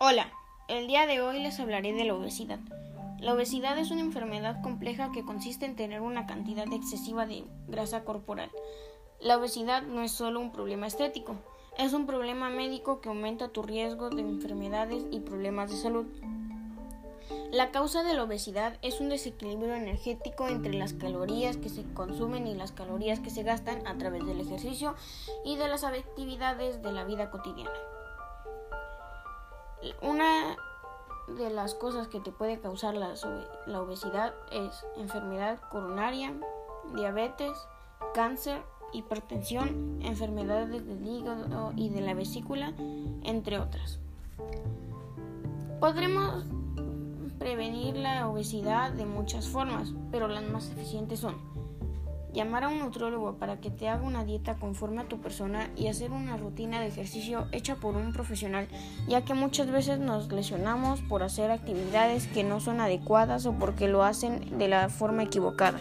Hola, el día de hoy les hablaré de la obesidad. La obesidad es una enfermedad compleja que consiste en tener una cantidad excesiva de grasa corporal. La obesidad no es solo un problema estético, es un problema médico que aumenta tu riesgo de enfermedades y problemas de salud. La causa de la obesidad es un desequilibrio energético entre las calorías que se consumen y las calorías que se gastan a través del ejercicio y de las actividades de la vida cotidiana. Una de las cosas que te puede causar la, obesidad es enfermedad coronaria, diabetes, cáncer, hipertensión, enfermedades del hígado y de la vesícula, entre otras. Podremos prevenir la obesidad de muchas formas, pero las más eficientes son llamar a un nutriólogo para que te haga una dieta conforme a tu persona y hacer una rutina de ejercicio hecha por un profesional, ya que muchas veces nos lesionamos por hacer actividades que no son adecuadas o porque lo hacen de la forma equivocada.